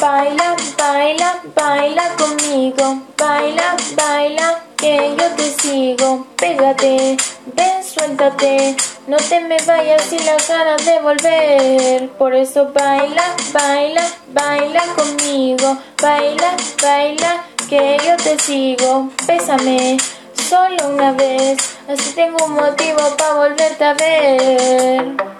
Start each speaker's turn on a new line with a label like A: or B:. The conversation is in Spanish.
A: Baila, baila, baila conmigo. Baila, baila, que yo te sigo. Pégate, ven, suéltate. No te me vayas sin las ganas de volver. Por eso baila, baila, baila conmigo. Baila, baila, que yo te sigo. Pésame, solo una vez. Así tengo un motivo para volverte a ver.